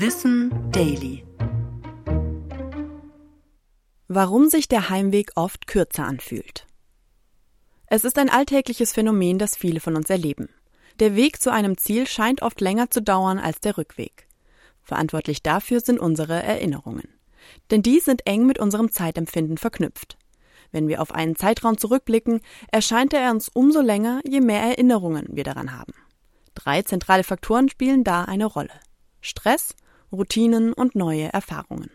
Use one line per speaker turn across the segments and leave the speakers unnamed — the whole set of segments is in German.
Wissen Daily.
Warum sich der Heimweg oft kürzer anfühlt. Es ist ein alltägliches Phänomen, das viele von uns erleben. Der Weg zu einem Ziel scheint oft länger zu dauern als der Rückweg. Verantwortlich dafür sind unsere Erinnerungen. Denn die sind eng mit unserem Zeitempfinden verknüpft. Wenn wir auf einen Zeitraum zurückblicken, erscheint er uns umso länger, je mehr Erinnerungen wir daran haben. Drei zentrale Faktoren spielen da eine Rolle. Stress, Routinen und neue Erfahrungen.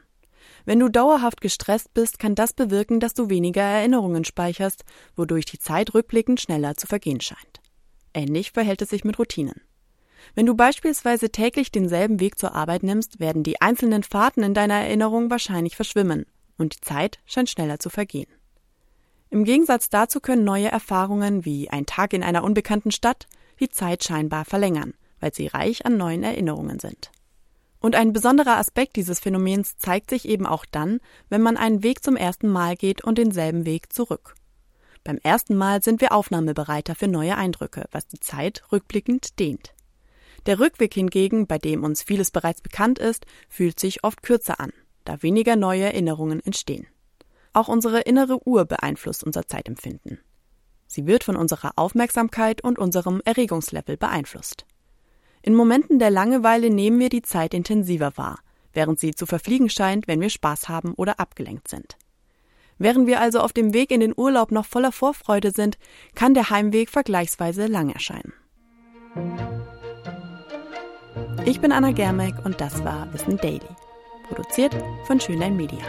Wenn du dauerhaft gestresst bist, kann das bewirken, dass du weniger Erinnerungen speicherst, wodurch die Zeit rückblickend schneller zu vergehen scheint. Ähnlich verhält es sich mit Routinen. Wenn du beispielsweise täglich denselben Weg zur Arbeit nimmst, werden die einzelnen Fahrten in deiner Erinnerung wahrscheinlich verschwimmen und die Zeit scheint schneller zu vergehen. Im Gegensatz dazu können neue Erfahrungen wie ein Tag in einer unbekannten Stadt die Zeit scheinbar verlängern, weil sie reich an neuen Erinnerungen sind. Und ein besonderer Aspekt dieses Phänomens zeigt sich eben auch dann, wenn man einen Weg zum ersten Mal geht und denselben Weg zurück. Beim ersten Mal sind wir aufnahmebereiter für neue Eindrücke, was die Zeit rückblickend dehnt. Der Rückweg hingegen, bei dem uns vieles bereits bekannt ist, fühlt sich oft kürzer an, da weniger neue Erinnerungen entstehen. Auch unsere innere Uhr beeinflusst unser Zeitempfinden. Sie wird von unserer Aufmerksamkeit und unserem Erregungslevel beeinflusst. In Momenten der Langeweile nehmen wir die Zeit intensiver wahr, während sie zu verfliegen scheint, wenn wir Spaß haben oder abgelenkt sind. Während wir also auf dem Weg in den Urlaub noch voller Vorfreude sind, kann der Heimweg vergleichsweise lang erscheinen. Ich bin Anna Germeck und das war Wissen Daily, produziert von Schönlein Media.